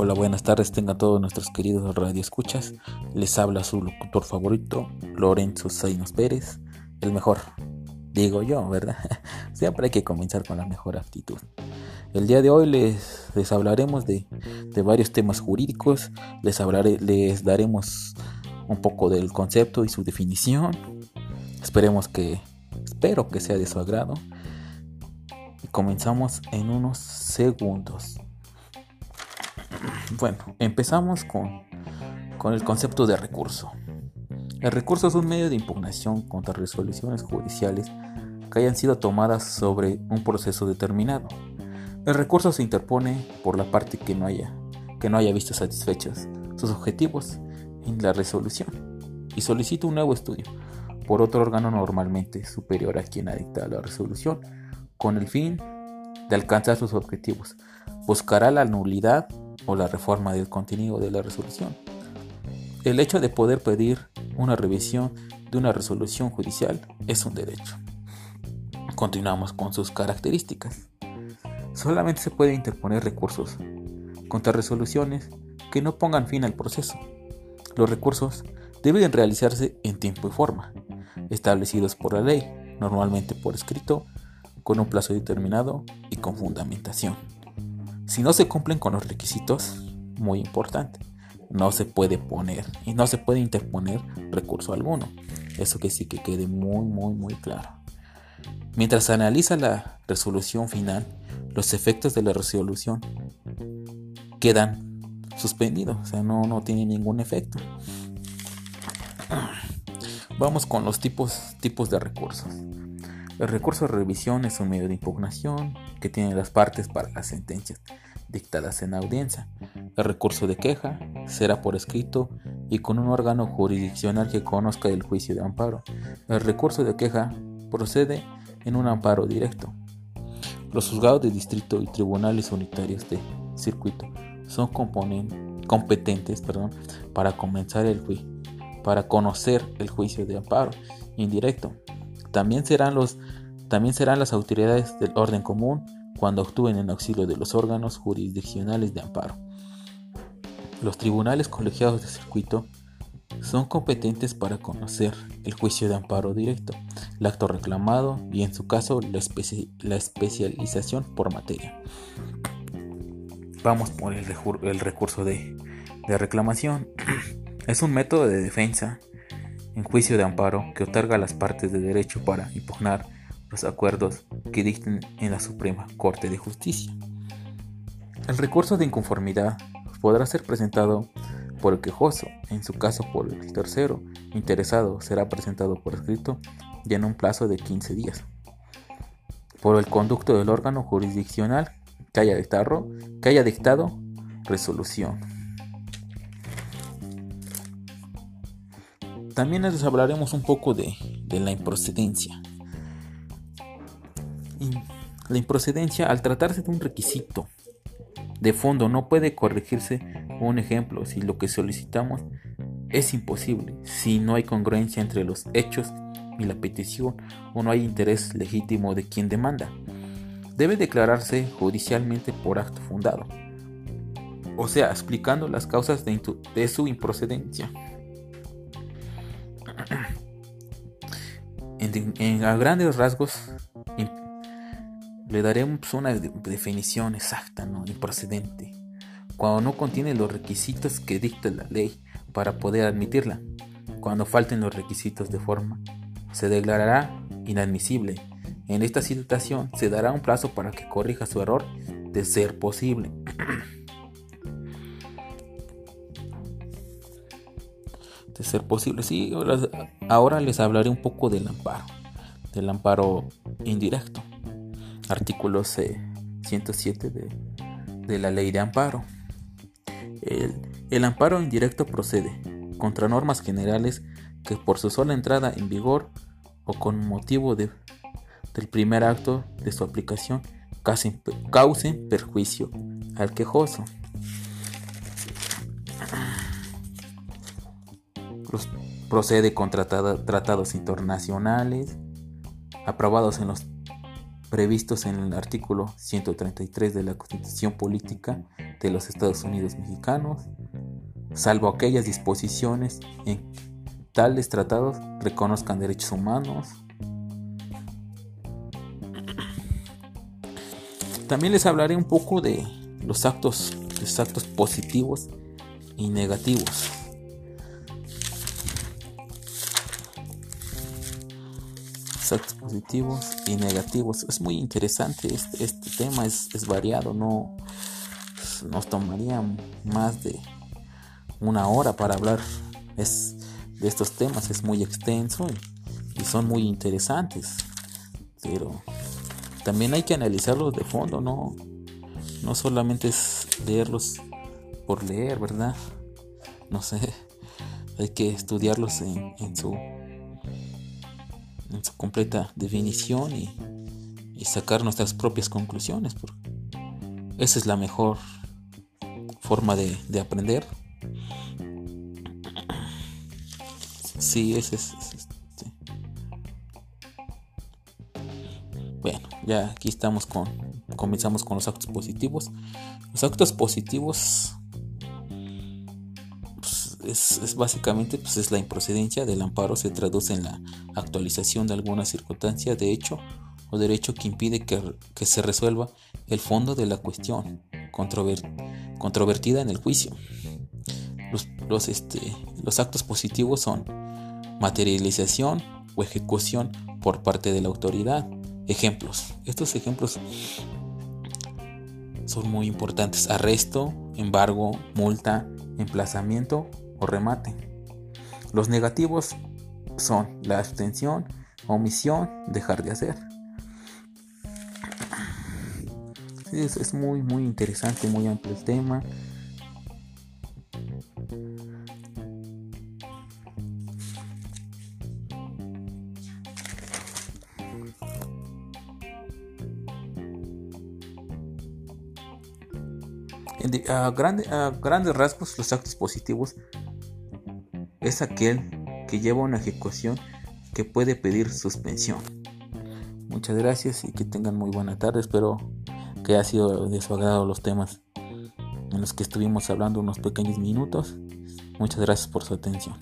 Hola, buenas tardes, tengan todos nuestros queridos radioescuchas. Les habla su locutor favorito, Lorenzo Zainos Pérez, el mejor, digo yo, ¿verdad? Siempre hay que comenzar con la mejor actitud. El día de hoy les, les hablaremos de, de, varios temas jurídicos, les, hablaré, les daremos un poco del concepto y su definición. Esperemos que, espero que sea de su agrado. Y comenzamos en unos segundos. Bueno, empezamos con, con el concepto de recurso. El recurso es un medio de impugnación contra resoluciones judiciales que hayan sido tomadas sobre un proceso determinado. El recurso se interpone por la parte que no haya, que no haya visto satisfechos sus objetivos en la resolución y solicita un nuevo estudio por otro órgano normalmente superior a quien ha dictado la resolución con el fin de alcanzar sus objetivos. Buscará la nulidad o la reforma del contenido de la resolución. El hecho de poder pedir una revisión de una resolución judicial es un derecho. Continuamos con sus características. Solamente se puede interponer recursos contra resoluciones que no pongan fin al proceso. Los recursos deben realizarse en tiempo y forma, establecidos por la ley, normalmente por escrito, con un plazo determinado y con fundamentación. Si no se cumplen con los requisitos, muy importante, no se puede poner y no se puede interponer recurso alguno. Eso que sí que quede muy, muy, muy claro. Mientras se analiza la resolución final, los efectos de la resolución quedan suspendidos, o sea, no, no tiene ningún efecto. Vamos con los tipos, tipos de recursos. El recurso de revisión es un medio de impugnación que tiene las partes para las sentencias dictadas en audiencia. El recurso de queja será por escrito y con un órgano jurisdiccional que conozca el juicio de amparo. El recurso de queja procede en un amparo directo. Los juzgados de distrito y tribunales unitarios de circuito son competentes perdón, para comenzar el juicio, para conocer el juicio de amparo indirecto también serán, los, también serán las autoridades del orden común cuando actúen en auxilio de los órganos jurisdiccionales de amparo. Los tribunales colegiados de circuito son competentes para conocer el juicio de amparo directo, el acto reclamado y en su caso la, especialización por materia. Vamos por el, recurso de reclamación. Es un método de defensa en juicio de amparo que otorga a las partes de derecho para impugnar los acuerdos que dicten en la Suprema Corte de Justicia. El recurso de inconformidad podrá ser presentado por el quejoso, en su caso por el tercero interesado será presentado por escrito y en un plazo de 15 días. Por el conducto del órgano jurisdiccional que haya dictado, dictado resolución. También les hablaremos un poco de, la improcedencia. La improcedencia, al tratarse de un requisito de fondo, no puede corregirse un ejemplo si lo que solicitamos es imposible, si no hay congruencia entre los hechos y la petición o no hay interés legítimo de quien demanda. Debe declararse judicialmente por acto fundado, o sea, explicando las causas de su improcedencia. En, a grandes rasgos le daremos una definición exacta, ¿no? improcedente, cuando no contiene los requisitos que dicta la ley para poder admitirla. Cuando falten los requisitos de forma, se declarará inadmisible. En esta situación se dará un plazo para que corrija su error de ser posible. ser posible. Sí, ahora les hablaré un poco del amparo, del amparo indirecto. Artículo 107 de, de, la ley de amparo. El, el amparo indirecto procede contra normas generales que por su sola entrada en vigor o con motivo de, del primer acto de su aplicación causen perjuicio al quejoso. procede con tratados internacionales aprobados en los previstos en el artículo 133 de la Constitución Política de los Estados Unidos Mexicanos, salvo aquellas disposiciones en tales tratados reconozcan derechos humanos. También les hablaré un poco de los actos, los actos positivos y negativos. Actos positivos y negativos. Es muy interesante este, este tema, es, variado, no nos tomaría más de una hora para hablar es, de estos temas, es muy extenso y, son muy interesantes, pero también hay que analizarlos de fondo, no, no solamente es leerlos por leer, ¿verdad? No sé, hay que estudiarlos en su en su completa definición y, sacar nuestras propias conclusiones. Porque esa es la mejor forma de, aprender. Sí, ese es. Bueno, ya aquí estamos con. Comenzamos con los actos positivos. Los actos positivos es, básicamente pues, es la improcedencia del amparo se traduce en la actualización de alguna circunstancia de hecho o derecho que impide que, se resuelva el fondo de la cuestión controvertida en el juicio. Los, este, los actos positivos son materialización o ejecución por parte de la autoridad. Ejemplos. Estos ejemplos son muy importantes. Arresto, embargo, multa, emplazamiento o remate. Los negativos son la abstención, omisión, dejar de hacer. es, muy, muy interesante, muy amplio el tema. a, grandes rasgos, los actos positivos es aquel que lleva una ejecución que puede pedir suspensión. Muchas gracias y que tengan muy buena tarde. Espero que haya sido de los temas en los que estuvimos hablando unos pequeños minutos. Muchas gracias por su atención.